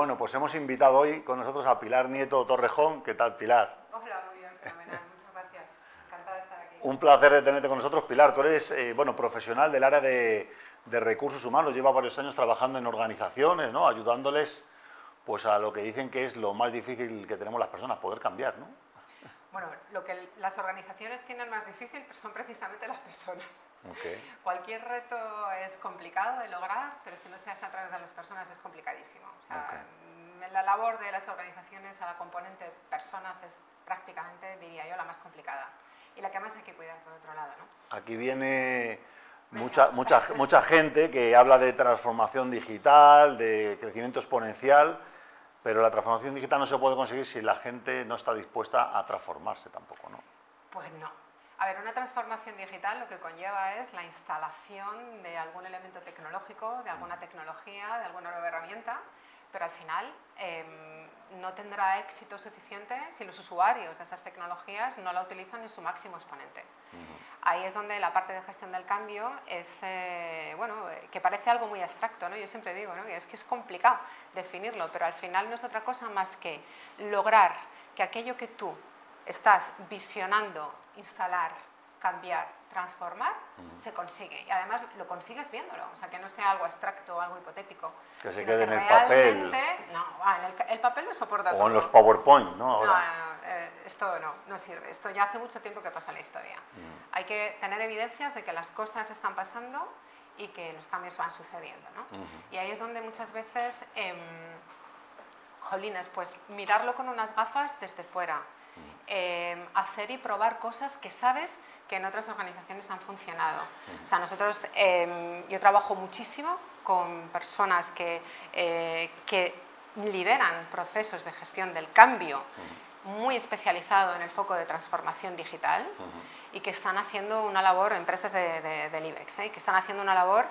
bueno, pues hemos invitado hoy con nosotros a Pilar Nieto Torrejón. ¿Qué tal, Pilar? Hola, muy bien, fenomenal. Muchas gracias. Encantada de estar aquí. Un placer de tenerte con nosotros, Pilar. Tú eres, eh, bueno, profesional del área de, de recursos humanos. Lleva varios años trabajando en organizaciones, ¿no? Ayudándoles, pues, a lo que dicen que es lo más difícil que tenemos las personas, poder cambiar, ¿no? Bueno, lo que las organizaciones tienen más difícil son precisamente las personas. Ok. Cualquier reto es complicado de lograr, pero si no se hace a través de las personas es complicadísimo. O sea, mm, la labor de las organizaciones a la componente personas es prácticamente, diría yo, la más complicada y la que más hay que cuidar por otro lado. ¿no? Aquí viene mucha, mucha, mucha gente que habla de transformación digital, de crecimiento exponencial, pero la transformación digital no se puede conseguir si la gente no está dispuesta a transformarse tampoco, ¿no? Pues no. A ver, una transformación digital lo que conlleva es la instalación de algún elemento tecnológico, de alguna tecnología, de alguna nueva herramienta, pero al final em, no tendrá éxito suficiente si los usuarios de esas tecnologías no la utilizan en su máximo exponente. Ahí es donde la parte de gestión del cambio es, eh, bueno, que parece algo muy abstracto, ¿no? Yo siempre digo, ¿no? Que es que es complicado definirlo, pero al final no es otra cosa más que lograr que aquello que tú estás visionando, instalar, cambiar, transformar, se consigue. Y además lo consigues viéndolo, o sea, que no sea algo abstracto o algo hipotético. Que se quede en el papel. No, ah, en el, el papel lo soporta todo. O en los PowerPoint, ¿no? No, Ahora. no, no, eh, esto no, no sirve. Esto ya hace mucho tiempo que pasa en la historia. Mm. Hay que tener evidencias de que las cosas están pasando y que los cambios van sucediendo. ¿no? Y ahí es donde muchas veces, em, jolines, pues mirarlo con unas gafas desde fuera. em, hacer y probar cosas que sabes que en otras organizaciones han funcionado. O sea, nosotros, em, yo trabajo muchísimo con personas que, eh, que lideran procesos de gestión del cambio muy especializado en el foco de transformación digital y que están haciendo una labor, empresas de, de- del IBEX, ¿eh? que están haciendo una labor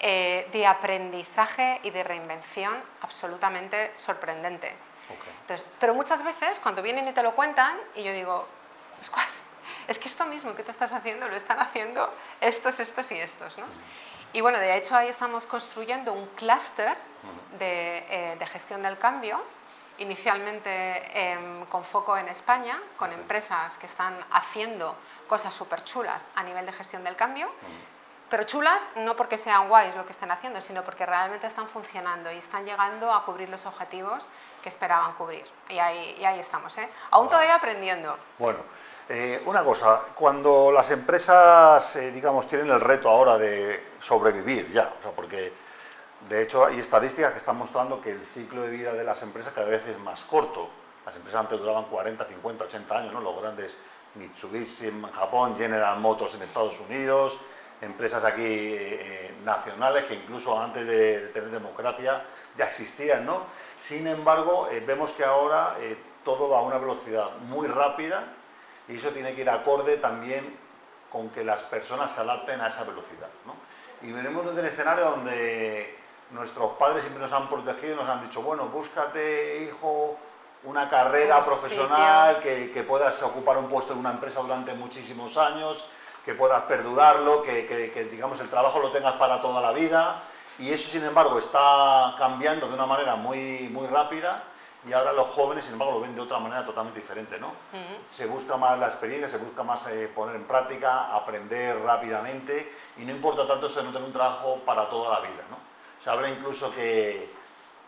eh, de aprendizaje y de reinvención absolutamente sorprendente. Entonces, pero muchas veces cuando vienen y te lo cuentan y yo digo, "Oscuas, es que esto mismo que tú estás haciendo lo están haciendo estos, estos y estos. ¿no? Y bueno, de hecho ahí estamos construyendo un clúster de, eh, de gestión del cambio, inicialmente em, con foco en España, con empresas que están haciendo cosas súper chulas a nivel de gestión del cambio, pero chulas no porque sean guays lo que estén haciendo, sino porque realmente están funcionando y están llegando a cubrir los objetivos que esperaban cubrir. Y ahí, y ahí estamos, ¿eh? Aún todavía aprendiendo. Bueno, eh, una cosa, cuando las empresas, eh, digamos, tienen el reto ahora de sobrevivir ya, o sea, porque de hecho hay estadísticas que están mostrando que el ciclo de vida de las empresas cada vez es más corto. Las empresas antes duraban 40, 50, 80 años, ¿no? Los grandes Mitsubishi en Japón, General Motors en Estados Unidos, empresas aquí eh, eh, nacionales que incluso antes de, de tener democracia ya existían, ¿no? Sin embargo, eh, vemos que ahora eh, todo va a una velocidad muy rápida y eso tiene que ir acorde también con que las personas se adapten a esa velocidad. ¿no? Y venimos desde el escenario donde nuestros padres siempre nos han protegido y nos han dicho, bueno, búscate, hijo, una carrera Un profesional, que, que puedas ocupar un puesto en una empresa durante muchísimos años, que puedas perdurarlo, que, que- que, digamos el trabajo lo tengas para toda la vida. Y eso, sin embargo, está cambiando de una manera muy, muy rápida y ahora los jóvenes, sin embargo, lo ven de otra manera totalmente diferente, ¿no? Se busca más la experiencia, se busca más eh, poner en práctica, aprender rápidamente y no importa tanto esto de no tener un trabajo para toda la vida, ¿no? Se habla incluso que,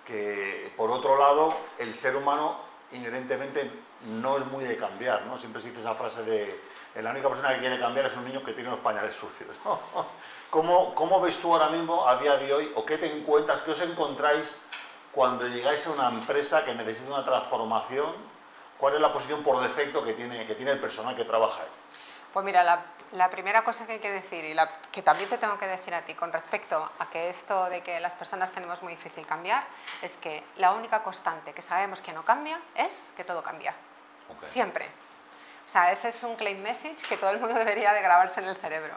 que, por otro lado, el ser humano inherentemente no es muy de cambiar, ¿no? Siempre se dice esa frase de "Eh, la única persona que quiere cambiar es un niño que tiene los pañales sucios. ¿Cómo, ¿Cómo ves tú ahora mismo, a día de hoy, o qué te encuentras, qué os encontráis cuando llegáis a una empresa que necesita una transformación? ¿Cuál es la posición por defecto que tiene, que tiene el personal que trabaja ahí? Pues mira, la, la primera cosa que hay que decir y la que también te tengo que decir a ti con respecto a que esto de que las personas tenemos muy difícil cambiar es que la única constante que sabemos que no cambia es que todo cambia. Ok. Siempre. O sea, ese es un claim message que todo el mundo debería de grabarse en el cerebro.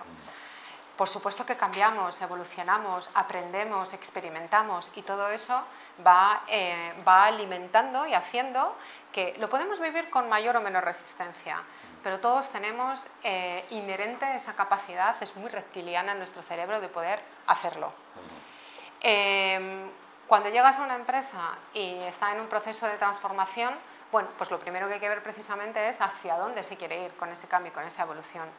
Por supuesto que cambiamos, evolucionamos, aprendemos, experimentamos y todo eso va, eh, va alimentando y haciendo que lo podemos vivir con mayor o menor resistencia, pero todos tenemos eh, inherente esa capacidad, es muy reptiliana en nuestro cerebro de poder hacerlo. Eh, Cuando llegas a una empresa y está en un proceso de transformación, bueno, pues lo primero que hay que ver precisamente es hacia dónde se quiere ir con ese cambio, con esa evolución.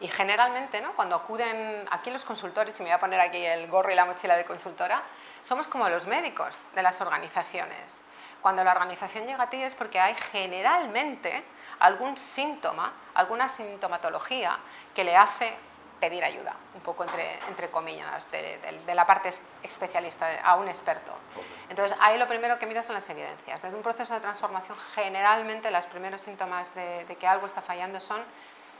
Y generalmente, ¿no? cuando acuden aquí los consultores, y me voy a poner aquí el gorro y la mochila de consultora, somos como los médicos de las organizaciones. Cuando la organización llega a ti es porque hay generalmente algún síntoma, alguna sintomatología que le hace pedir ayuda, un poco entre, entre comillas, de, la parte especialista a un experto. Entonces, ahí lo primero que miras son las evidencias. Desde un proceso de transformación, generalmente los primeros síntomas de, que algo está fallando son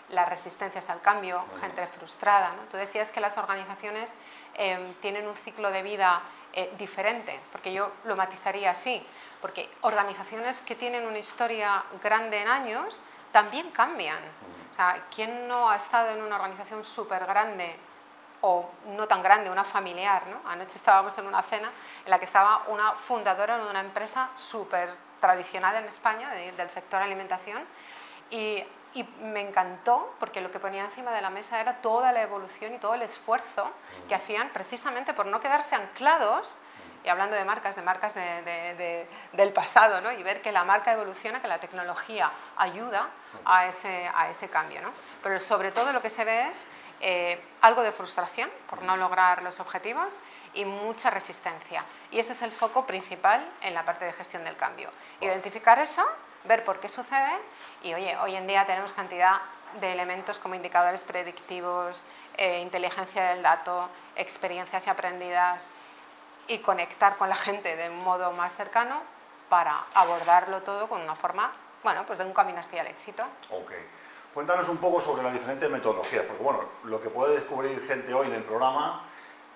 las resistencias al cambio, gente frustrada. ¿no? Tú decías que las organizaciones em, tienen un ciclo de vida eh, diferente, porque yo lo matizaría así, porque organizaciones que tienen una historia grande en años también cambian. O sea, ¿quién no ha estado en una organización súper grande o no tan grande, una familiar? ¿no? Anoche estábamos en una cena en la que estaba una fundadora de una empresa súper tradicional en España, del sector alimentación, y y me encantó porque lo que ponía encima de la mesa era toda la evolución y todo el esfuerzo que hacían precisamente por no quedarse anclados, y hablando de marcas, de marcas del pasado, ¿no? y ver que la marca evoluciona, que la tecnología ayuda a ese, a ese cambio. ¿no? Pero sobre todo lo que se ve es eh, algo de frustración por no lograr los objetivos y mucha resistencia. Y ese es el foco principal en la parte de gestión del cambio. Identificar eso ver por qué sucede y oye, hoy en día tenemos cantidad de elementos como indicadores predictivos, eh, inteligencia del dato, experiencias aprendidas y conectar con la gente de un modo más cercano para abordarlo todo con una forma, bueno, pues de un camino hacia el éxito. Ok. Cuéntanos un poco sobre las diferentes metodologías, porque bueno, lo que puede descubrir gente hoy en el programa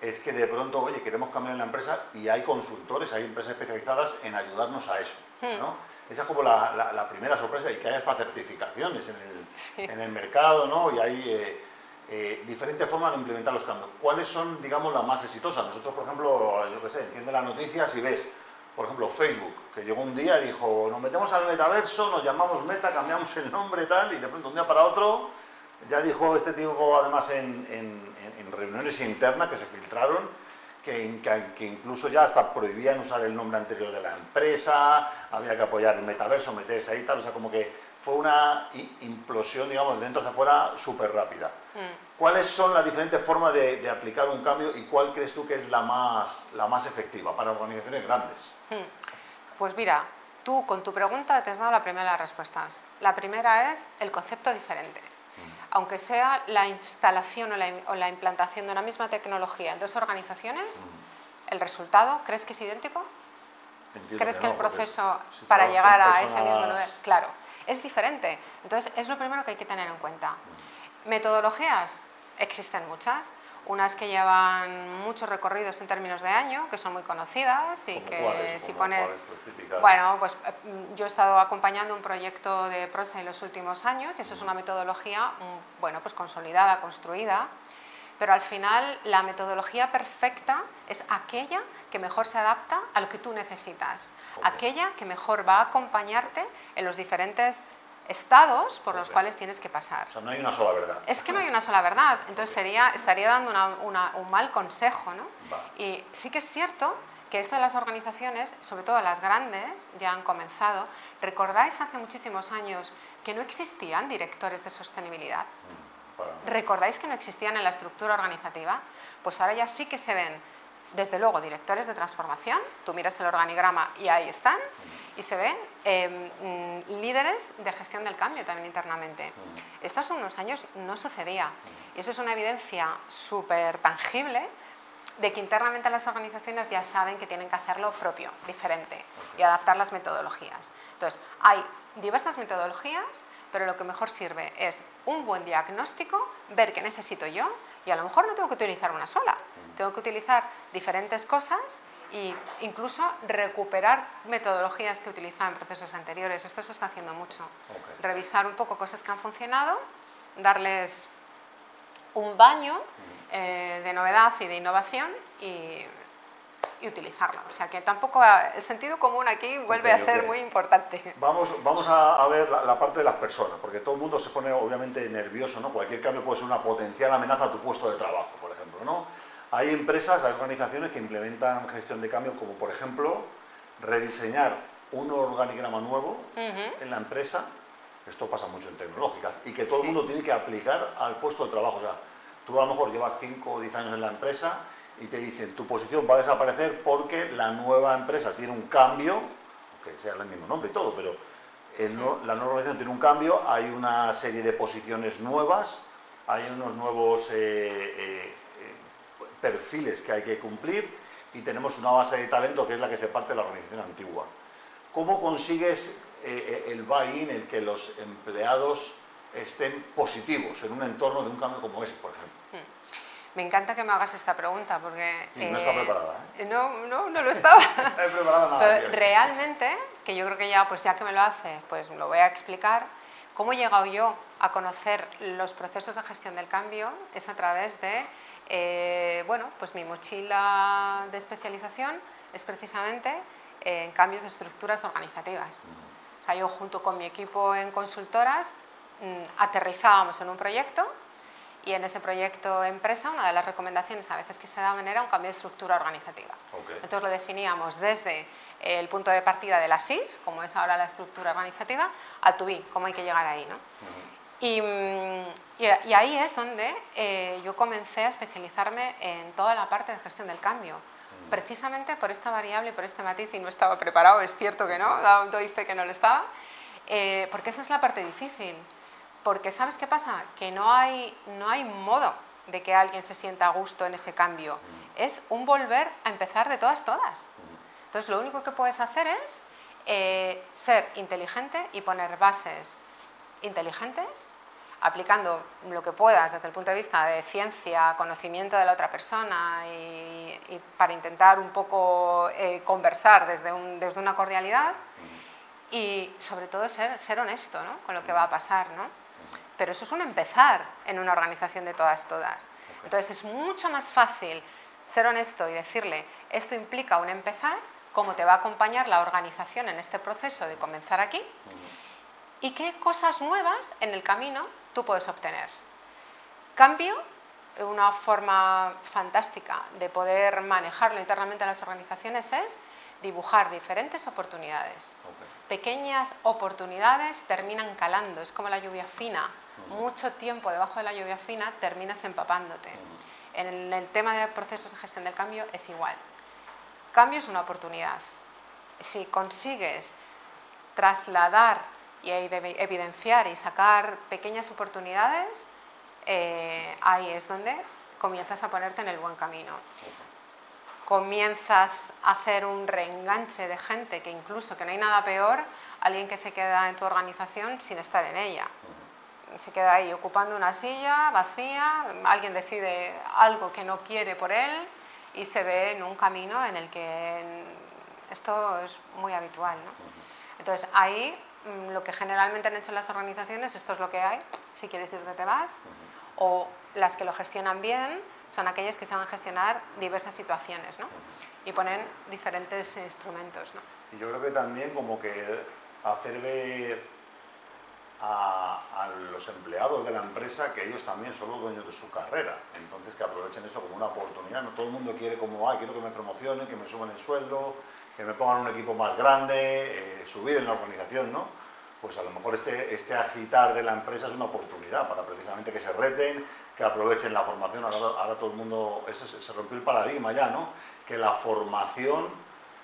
es que de pronto, oye, queremos cambiar en la empresa y hay consultores, hay empresas especializadas en ayudarnos a eso, ¿no? Hmm. Esa es como la, la, primera sorpresa y que haya hasta certificaciones en el, en el mercado, ¿no? Y hay eh, eh, diferentes formas de implementar los cambios. ¿Cuáles son, digamos, las más exitosas? Nosotros, por ejemplo, yo qué sé, entiende las noticias y ves, por ejemplo, Facebook, que llegó un día y dijo, nos metemos al metaverso, nos llamamos Meta, cambiamos el nombre tal, y de pronto un día para otro, ya dijo este tipo, además en, en, en reuniones internas que se filtraron, que, incluso ya hasta prohibían usar el nombre anterior de la empresa, había que apoyar el metaverso, meterse ahí tal, o sea, como que fue una implosión, digamos, dentro hacia afuera súper rápida. Mm. ¿Cuáles son las diferentes formas de, aplicar un cambio y cuál crees tú que es la más, la más efectiva para organizaciones grandes? Mm. Pues mira, tú con tu pregunta te has dado la primera de las respuestas. La primera es el concepto diferente aunque sea la instalación o la, implantación de una misma tecnología en dos organizaciones, mm. ¿el resultado crees que es idéntico? ¿Crees que, el proceso para llegar a ese mismo nivel? Claro, es diferente. Entonces, es lo primero que hay que tener en cuenta. Mm. Metodologías, existen muchas unas que llevan muchos recorridos en términos de año, que son muy conocidas y que si pones... Bueno, pues eh, yo he estado acompañando un proyecto de prosa en los últimos años y eso es una metodología, mm, bueno, pues consolidada, construida, pero al final la metodología perfecta es aquella que mejor se adapta a lo que tú necesitas, aquella que mejor va a acompañarte en los diferentes estados por los cuales tienes que pasar. O sea, no hay una sola verdad. Es que no hay una sola verdad, entonces sería, estaría dando un mal consejo, ¿no? Y sí que es cierto que esto de las organizaciones, sobre todo las grandes, ya han comenzado. ¿Recordáis hace muchísimos años que no existían directores de sostenibilidad? Mm, ¿Recordáis que no existían en la estructura organizativa? Pues ahora ya sí que se ven desde luego, directores de transformación, tú miras el organigrama y ahí están, y se ven em, mm, líderes de gestión del cambio también internamente. Esto hace unos años no sucedía, y eso es una evidencia súper tangible de que internamente las organizaciones ya saben que tienen que hacerlo propio, diferente, y adaptar las metodologías. Entonces, hay diversas metodologías, pero lo que mejor sirve es un buen diagnóstico, ver qué necesito yo, y a lo mejor no tengo que utilizar una sola, tengo que utilizar diferentes cosas e incluso recuperar metodologías que utilizaba en procesos anteriores. Esto se está haciendo mucho. Revisar un poco cosas que han funcionado, darles un baño eh, de novedad y de innovación y, y, utilizarlo. O sea que tampoco el sentido común aquí vuelve a ser muy importante. Vamos, vamos a, ver la, la, parte de las personas, porque todo el mundo se pone obviamente nervioso, ¿no? Cualquier cambio puede ser una potencial amenaza a tu puesto de trabajo, por ejemplo, ¿no? Hay empresas, hay organizaciones que implementan gestión de cambio, como por ejemplo rediseñar un organigrama nuevo en la empresa. Esto pasa mucho en tecnológicas y que todo el mundo tiene que aplicar al puesto de trabajo. O sea, tú a lo mejor llevas 5 o 10 años en la empresa y te dicen tu posición va a desaparecer porque la nueva empresa tiene un cambio, que sea el mismo nombre y todo, pero la nueva organización tiene un cambio, hay una serie de posiciones nuevas, hay unos nuevos eh, eh, eh, perfiles que hay que cumplir y tenemos una base de talento que es la que se parte de la organización antigua. ¿Cómo consigues el buy-in, el que los empleados estén positivos en un entorno de un cambio como ese, por ejemplo? Me encanta que me hagas esta pregunta porque... no está preparada, ¿eh? No, no, no lo estaba. no he preparado nada. realmente, que yo creo que ya, pues ya que me lo hace, pues lo voy a explicar. ¿Cómo he llegado yo a conocer los procesos de gestión del cambio? Es a través de, eh, bueno, pues mi mochila de especialización es precisamente en cambios de estructuras organizativas. O sea, yo junto con mi equipo en consultoras mm, aterrizábamos en un proyecto y en ese proyecto empresa, una de las recomendaciones a veces que se daban era un cambio de estructura organizativa. Entonces lo definíamos desde el punto de partida de la SIS, como es ahora la estructura organizativa, al to be, cómo hay que llegar ahí. ¿no? y, y, ahí es donde eh, yo comencé a especializarme en toda la parte de gestión del cambio. Precisamente por esta variable y por este matiz, y no estaba preparado, es cierto que no, doy fe que no lo estaba, eh, porque esa es la parte difícil porque ¿sabes qué pasa? Que no hay, no hay modo de que alguien se sienta a gusto en ese cambio. Es un volver a empezar de todas, todas. Entonces lo único que puedes hacer es eh, ser inteligente y poner bases inteligentes, aplicando lo que puedas desde el punto de vista de ciencia, conocimiento de la otra persona y, para intentar un poco eh, conversar desde, desde una cordialidad y sobre todo ser, ser honesto ¿no? con lo que va a pasar. ¿no? Pero eso es un empezar en una organización de todas, todas. Entonces es mucho más fácil ser honesto y decirle, esto implica un empezar, cómo te va a acompañar la organización en este proceso de comenzar aquí y qué cosas nuevas en el camino tú puedes obtener. Cambio, una forma fantástica de poder manejarlo internamente en las organizaciones es dibujar diferentes oportunidades. Pequeñas oportunidades terminan calando, es como la lluvia fina mucho tiempo debajo de la lluvia fina, terminas empapándote. En el tema de procesos de gestión del cambio es igual. Cambio es una oportunidad. Si consigues trasladar y evidenciar y sacar pequeñas oportunidades, eh, ahí es donde comienzas a ponerte en el buen camino. Comienzas a hacer un reenganche de gente que incluso que no hay nada peor, alguien que se queda en tu organización sin estar en ella se queda ahí ocupando una silla vacía, alguien decide algo que no quiere por él y se ve en un camino en el que esto es muy habitual. ¿no? Entonces ahí mm, lo que generalmente han hecho las organizaciones, esto es lo que hay, si quieres irte te vas, o las que lo gestionan bien son aquellas que saben gestionar diversas situaciones ¿no? y ponen diferentes instrumentos. ¿no? Y yo creo que también como que hacer ver a, los empleados de la empresa que ellos también son los dueños de su carrera. Entonces que aprovechen esto como una oportunidad. No todo el mundo quiere como, ay, quiero que me promocionen, que me suban el sueldo, que me pongan un equipo más grande, eh, subir en la organización, ¿no? Pues a lo mejor este, este agitar de la empresa es una oportunidad para precisamente que se reten, que aprovechen la formación. Ahora, todo el mundo, ese, se rompió el paradigma ya, ¿no? Que la formación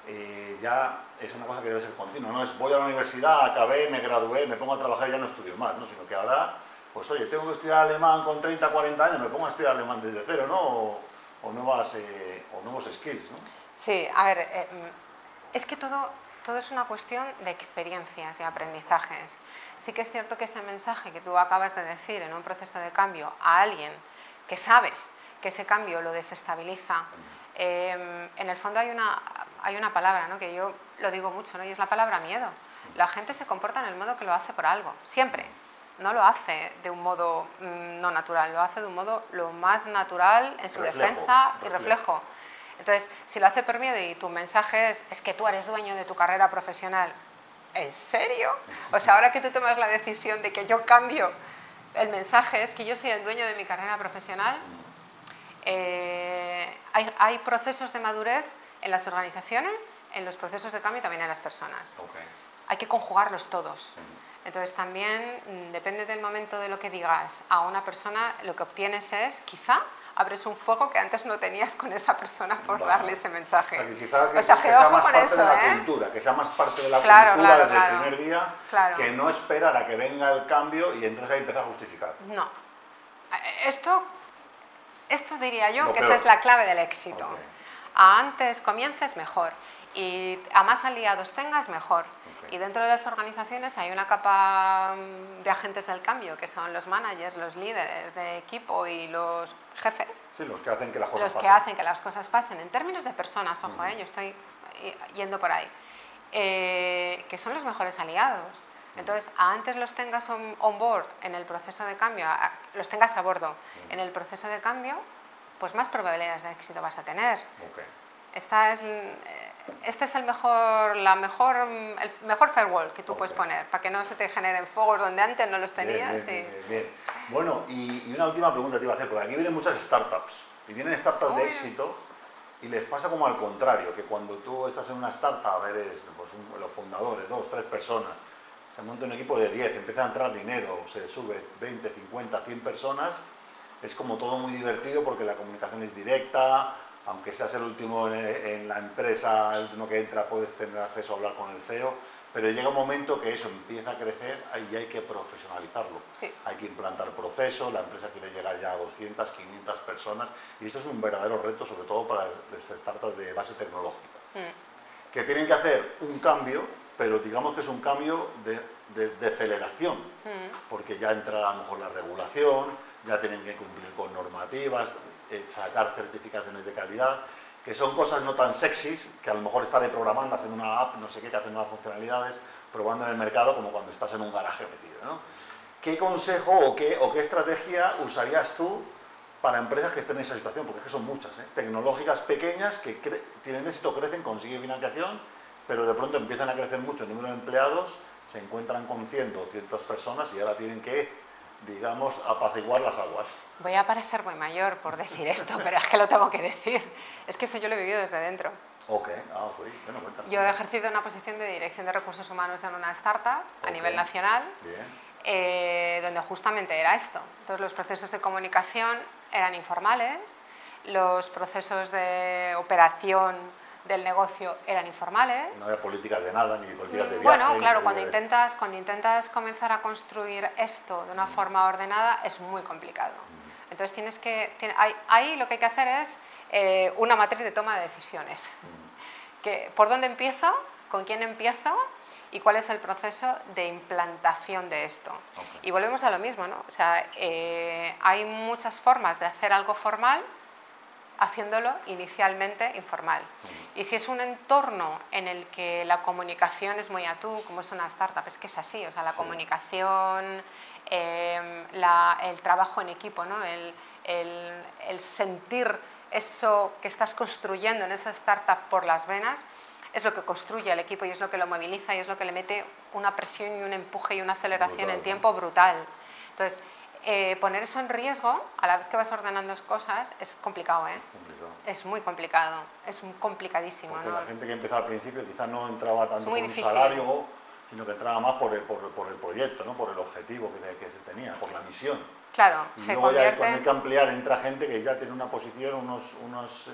eh, ya es una cosa que debe ser continua. No es voy a la universidad, acabé, me gradué, me pongo a trabajar y ya no estudio más, ¿no? sino que ahora, pues oye, tengo que estudiar alemán con 30, 40 años, me pongo a estudiar alemán desde cero, ¿no? O, nuevas, eh, o nuevos skills, ¿no? Sí, a ver, eh, mm, es que todo, todo es una cuestión de experiencias y aprendizajes. Sí que es cierto que ese mensaje que tú acabas de decir en un proceso de cambio a alguien que sabes que ese cambio lo desestabiliza, em, en el fondo hay una, hay una palabra ¿no? que yo lo digo mucho, ¿no? y es la palabra miedo. La gente se comporta en el modo que lo hace por algo, siempre. No lo hace de un modo mm, no natural, lo hace de un modo lo más natural en su defensa y reflejo. Entonces, si lo hace por miedo y tu mensaje es, es que tú eres dueño de tu carrera profesional, ¿en serio? O sea, ahora que tú tomas la decisión de que yo cambio, el mensaje es que yo soy el dueño de mi carrera profesional, Eh, hay, hay, procesos de madurez en las organizaciones, en los procesos de cambio y también en las personas. Hay que conjugarlos todos. Entonces también mm, depende del momento de lo que digas a una persona, lo que obtienes es quizá abres un fuego que antes no tenías con esa persona por darle ese mensaje. O sea, que quizá que, sea, más parte eso, de la ¿eh? cultura, que sea más parte de la claro, cultura claro, desde el primer día, que no esperar a que venga el cambio y entonces ahí empezar a justificar. No. Esto, esto diría yo que esa es la clave del éxito. A antes comiences mejor y a más aliados tengas mejor. Y dentro de las organizaciones hay una capa mm, de agentes del cambio, que son los managers, los líderes de equipo y los jefes. Sí, los que hacen que las cosas los pasen. que hacen que las cosas pasen. En términos de personas, ojo, eh, yo estoy yendo por ahí. Eh, que son los mejores aliados. Entonces, antes los tengas on, board en el proceso de cambio, los tengas a bordo en el proceso de cambio, pues más probabilidades de éxito vas a tener. Esta es este es el mejor, la mejor, el mejor firewall que tú puedes poner para que no se te generen fuegos donde antes no los tenías. Bien, Bueno, y, una última pregunta te iba a hacer, porque aquí vienen muchas startups y vienen startups de éxito y les pasa como al contrario, que cuando tú estás en una startup, eres pues, los fundadores, dos, tres personas, se monta un equipo de 10, empieza a entrar dinero, se sube 20, 50, 100 personas, es como todo muy divertido porque la comunicación es directa, aunque seas el último en, la empresa, el último que entra, puedes tener acceso a hablar con el CEO, pero llega un momento que eso empieza a crecer y hay que profesionalizarlo. Hay que implantar procesos, la empresa quiere llegar ya a 200, 500 personas y esto es un verdadero reto, sobre todo para las startups de base tecnológica, mm. que tienen que hacer un cambio, pero digamos que es un cambio de, de, aceleración, mm. porque ya entra a lo mejor la regulación, ya tienen que cumplir con normativas, eh, sacar certificaciones de calidad, que son cosas no tan sexys, que a lo mejor estaré programando, haciendo una app, no sé qué, que hace nuevas funcionalidades, probando en el mercado como cuando estás en un garaje metido. ¿no? ¿Qué consejo o qué, o qué estrategia usarías tú para empresas que estén en esa situación? Porque es que son muchas, ¿eh? tecnológicas pequeñas que tienen éxito, crecen, consiguen financiación, pero de pronto empiezan a crecer mucho el número de empleados, se encuentran con 100 o 200 personas y ahora tienen que digamos, apaciguar las aguas. Voy a parecer muy mayor por decir esto, pero es que lo tengo que decir. Es que eso yo lo he vivido desde dentro. Ok, ah, pues, bueno, Yo he ejercido una posición de dirección de recursos humanos en una startup a nivel nacional, eh, donde justamente era esto. Entonces los procesos de comunicación eran informales, los procesos de operación del negocio eran informales. No había políticas de nada, ni políticas de viaje. Bueno, claro, cuando, intentas, cuando intentas comenzar a construir esto de una forma ordenada es muy complicado. Entonces tienes que, ahí lo que hay que hacer es eh, una matriz de toma de decisiones. Que, ¿Por dónde empiezo? ¿Con quién empiezo? y cuál es el proceso de implantación de esto. Y volvemos a lo mismo, ¿no? O sea, eh, hay muchas formas de hacer algo formal haciéndolo inicialmente informal. Y si es un entorno en el que la comunicación es muy a tú, como es una startup, es que es así, o sea, la comunicación, em, el trabajo en equipo, ¿no? el, el, sentir eso que estás construyendo en esa startup por las venas, es lo que construye el equipo y es lo que lo moviliza y es lo que le mete una presión y un empuje y una aceleración en tiempo brutal. Entonces, eh, poner eso en riesgo a la vez que vas ordenando cosas es complicado, ¿eh? Es muy complicado, es complicadísimo. Porque la gente que empezó al principio quizás no entraba tanto por un salario, sino que entraba más por el, por, el proyecto, ¿no? por el objetivo que, que, se tenía, por la misión. Claro, y se luego convierte... ya cuando hay que ampliar entra gente que ya tiene una posición, unos, unos,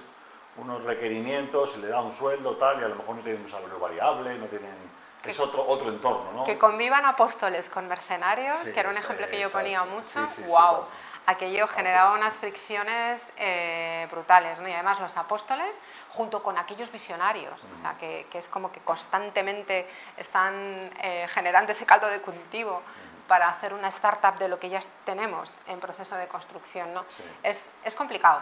unos requerimientos, se le da un sueldo, tal, y a lo mejor no tienen un salario variable, no tienen es otro, otro entorno, ¿no? Que convivan apóstoles con mercenarios, que era un ejemplo que yo ponía mucho. ¡Wow! Aquello generaba unas fricciones eh, brutales, ¿no? Y además los apóstoles, junto con aquellos visionarios, o sea, que, que, es como que constantemente están eh, generando ese caldo de cultivo para hacer una startup de lo que ya tenemos en proceso de construcción, ¿no? Es, es complicado.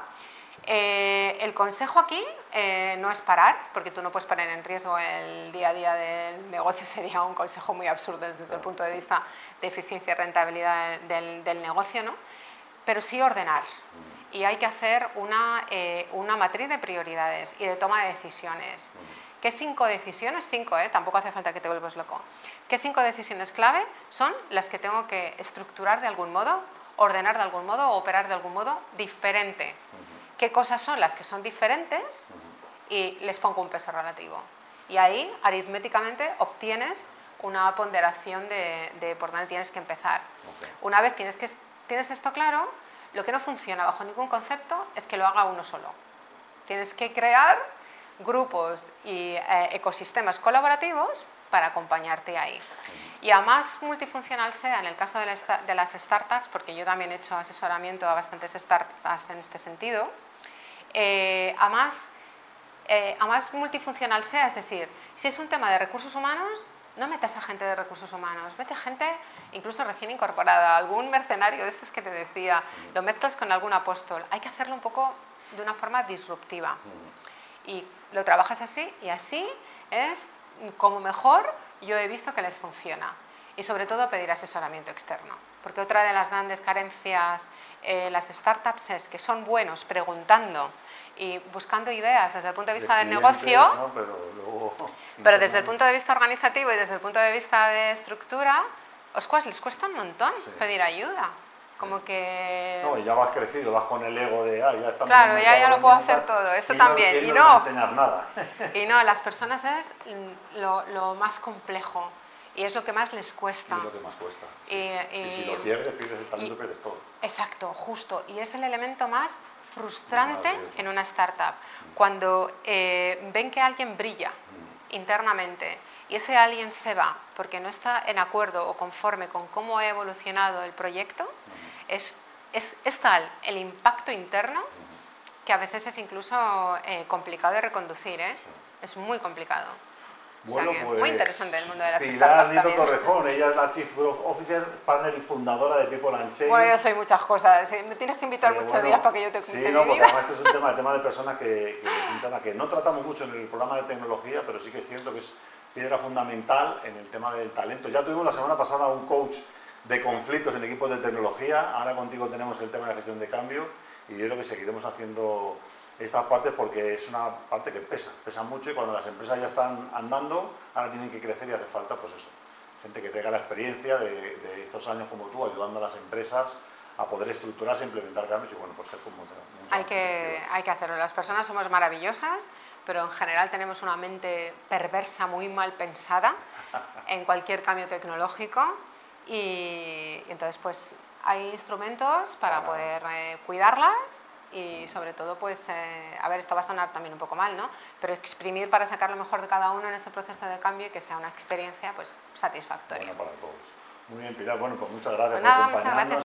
Eh, el consejo aquí eh, no es parar, porque tú no puedes poner en riesgo el día a día del negocio, sería un consejo muy absurdo desde el punto de vista de eficiencia y rentabilidad del, negocio, ¿no? pero sí ordenar. Y hay que hacer una, eh, una, matriz de prioridades y de toma de decisiones. ¿Qué cinco decisiones? Cinco, ¿eh? tampoco hace falta que te vuelvas loco. ¿Qué cinco decisiones clave son las que tengo que estructurar de algún modo, ordenar de algún modo o operar de algún modo diferente? Qué cosas son las que son diferentes y les pongo un peso relativo. Y ahí, aritméticamente, obtienes una ponderación de, por dónde tienes que empezar. Una vez tienes, que, tienes esto claro, lo que no funciona bajo ningún concepto es que lo haga uno solo. Tienes que crear grupos y eh, ecosistemas colaborativos para acompañarte ahí. Y a más multifuncional sea en el caso de, las startups, porque yo también he hecho asesoramiento a bastantes startups en este sentido, eh, a, más, eh, a más multifuncional sea, es decir, si es un tema de recursos humanos, no metas a gente de recursos humanos, mete gente incluso recién incorporada, algún mercenario de estos que te decía, lo mezclas con algún apóstol. Hay que hacerlo un poco de una forma disruptiva. Y lo trabajas así y así es como mejor yo he visto que les funciona. Y sobre todo pedir asesoramiento externo. Porque otra de las grandes carencias en las startups es que son buenos preguntando y buscando ideas desde el punto de vista del negocio, pero, desde el punto de vista organizativo y desde el punto de vista de estructura, os les cuesta un montón pedir ayuda. Como que... No, y ya vas crecido, vas con el ego de, ah, ya estamos... Claro, ya, ya lo puedo hacer todo, esto también. y no, enseñar nada. y no, las personas es lo, lo, más complejo y es lo que más les cuesta. Y es lo que más cuesta. Y, si lo pierdes, pierdes el talento, pierdes todo. Exacto, justo. Y es el elemento más frustrante en una startup. Cuando eh, ven que alguien brilla mm. internamente y ese alguien se va porque no está en acuerdo o conforme con cómo ha evolucionado el proyecto, es, es, tal el impacto interno que a veces es incluso eh, complicado de reconducir, ¿eh? es muy complicado. Bueno, pues, muy interesante el mundo de las Pilar Nito Torrejón, ella es la Chief Growth Officer, partner y fundadora de People and Change. Bueno, yo soy muchas cosas, me tienes que invitar muchos días para que yo te cuente Sí, no, porque además este es un tema, el tema de personas que, que, un tema que no tratamos mucho en el programa de tecnología, pero sí que es cierto que es piedra fundamental en el tema del talento. Ya tuvimos la semana pasada un coach de conflictos en equipos de tecnología, ahora contigo tenemos el tema de gestión de cambio y yo creo que seguiremos haciendo estas partes porque es una parte que pesa, pesa mucho y cuando las empresas ya están andando, ahora tienen que crecer y hace falta pues eso, gente que tenga la experiencia de, estos años como tú, ayudando a las empresas a poder estructurarse, implementar cambios y bueno, pues ser como mucha, hay que Hay que hacerlo. Las personas somos maravillosas, pero en general tenemos una mente perversa, muy mal pensada en cualquier cambio tecnológico y, entonces pues hay instrumentos para poder eh, cuidarlas y sobre todo, pues, eh, a ver, esto va a sonar también un poco mal, ¿no? Pero exprimir para sacar lo mejor de cada uno en ese proceso de cambio y que sea una experiencia, pues, satisfactoria. Bueno para todos. Muy bien, Pilar. Bueno, pues muchas gracias pues por acompañarnos.